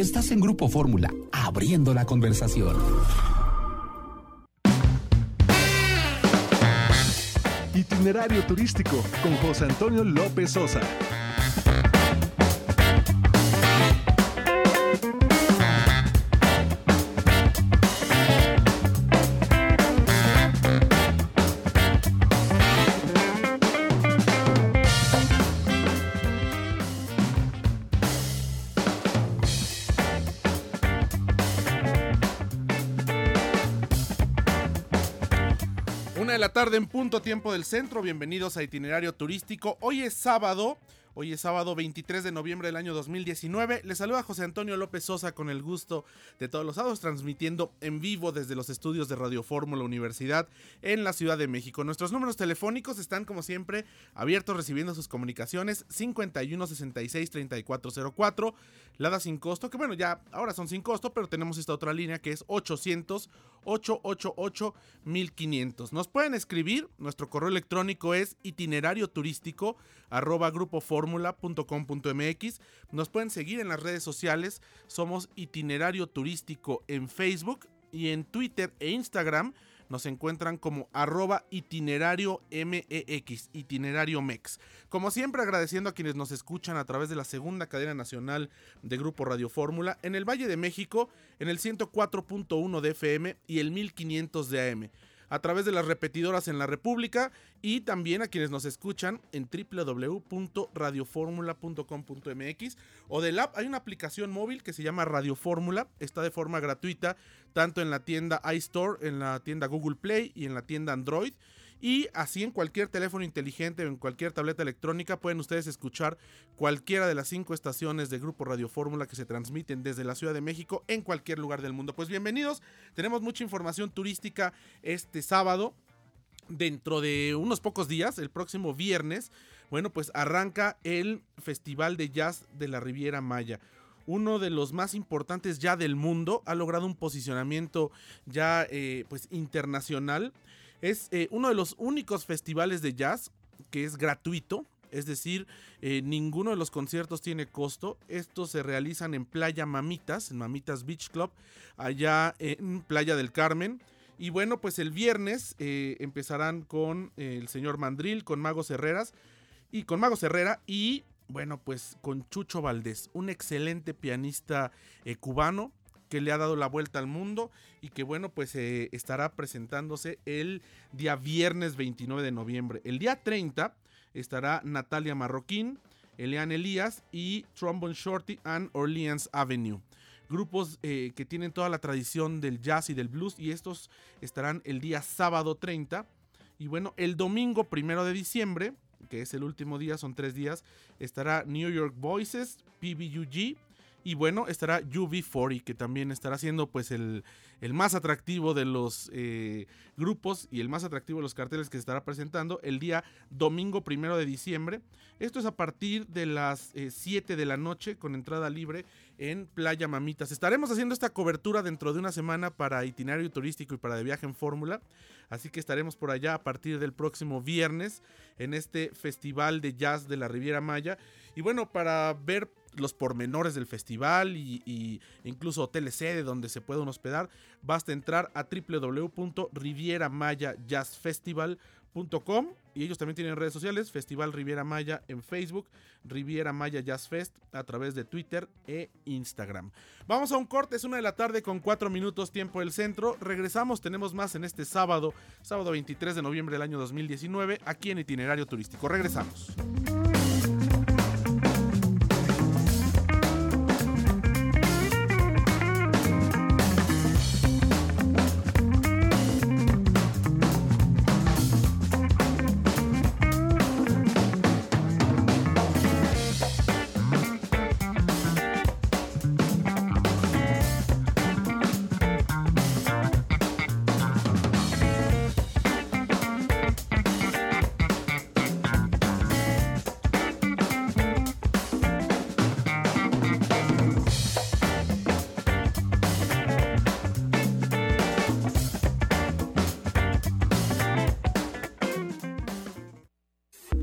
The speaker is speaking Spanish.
Estás en Grupo Fórmula, abriendo la conversación. Itinerario turístico con José Antonio López Sosa. Una de la tarde en punto tiempo del centro. Bienvenidos a Itinerario Turístico. Hoy es sábado. Hoy es sábado 23 de noviembre del año 2019. Les saluda José Antonio López Sosa con el gusto de todos los sábados transmitiendo en vivo desde los estudios de Radio Fórmula Universidad en la Ciudad de México. Nuestros números telefónicos están como siempre abiertos recibiendo sus comunicaciones 51 66 3404, Lada sin costo, que bueno, ya ahora son sin costo, pero tenemos esta otra línea que es 800 888 1500. Nos pueden escribir, nuestro correo electrónico es itinerario turístico arroba grupoformula.com.mx. Nos pueden seguir en las redes sociales, somos itinerario turístico en Facebook y en Twitter e Instagram nos encuentran como arroba itinerario MEX, itinerario MEX. Como siempre agradeciendo a quienes nos escuchan a través de la segunda cadena nacional de Grupo Radio Fórmula en el Valle de México en el 104.1 de FM y el 1500 de AM a través de las repetidoras en la República y también a quienes nos escuchan en www.radioformula.com.mx o del app. Hay una aplicación móvil que se llama Radio Fórmula, está de forma gratuita tanto en la tienda iStore, en la tienda Google Play y en la tienda Android. Y así en cualquier teléfono inteligente o en cualquier tableta electrónica pueden ustedes escuchar cualquiera de las cinco estaciones de Grupo Radio Fórmula que se transmiten desde la Ciudad de México en cualquier lugar del mundo. Pues bienvenidos, tenemos mucha información turística este sábado. Dentro de unos pocos días, el próximo viernes, bueno, pues arranca el Festival de Jazz de la Riviera Maya uno de los más importantes ya del mundo, ha logrado un posicionamiento ya eh, pues internacional es eh, uno de los únicos festivales de jazz que es gratuito. Es decir, eh, ninguno de los conciertos tiene costo. Estos se realizan en Playa Mamitas, en Mamitas Beach Club, allá en Playa del Carmen. Y bueno, pues el viernes eh, empezarán con el señor Mandril, con Magos Herreras y con Magos Herrera y bueno, pues con Chucho Valdés, un excelente pianista cubano que le ha dado la vuelta al mundo y que bueno, pues eh, estará presentándose el día viernes 29 de noviembre. El día 30 estará Natalia Marroquín, Elian Elías y Trombone Shorty and Orleans Avenue. Grupos eh, que tienen toda la tradición del jazz y del blues y estos estarán el día sábado 30. Y bueno, el domingo primero de diciembre, que es el último día, son tres días, estará New York Voices, PBUG, y bueno, estará UV40, que también estará siendo pues el, el más atractivo de los eh, grupos y el más atractivo de los carteles que se estará presentando el día domingo primero de diciembre. Esto es a partir de las 7 eh, de la noche con entrada libre en Playa Mamitas. Estaremos haciendo esta cobertura dentro de una semana para itinerario turístico y para de viaje en fórmula. Así que estaremos por allá a partir del próximo viernes en este festival de jazz de la Riviera Maya. Y bueno, para ver los pormenores del festival y, incluso hoteles sede donde se pueden hospedar, basta entrar a www.rivieramayajazzfestival.com y ellos también tienen redes sociales, Festival Riviera Maya en Facebook, Riviera Maya Jazz Fest a través de Twitter e Instagram. Vamos a un corte, es una de la tarde con cuatro minutos tiempo del centro. Regresamos, tenemos más en este sábado, sábado 23 de noviembre del año 2019, aquí en Itinerario Turístico. Regresamos.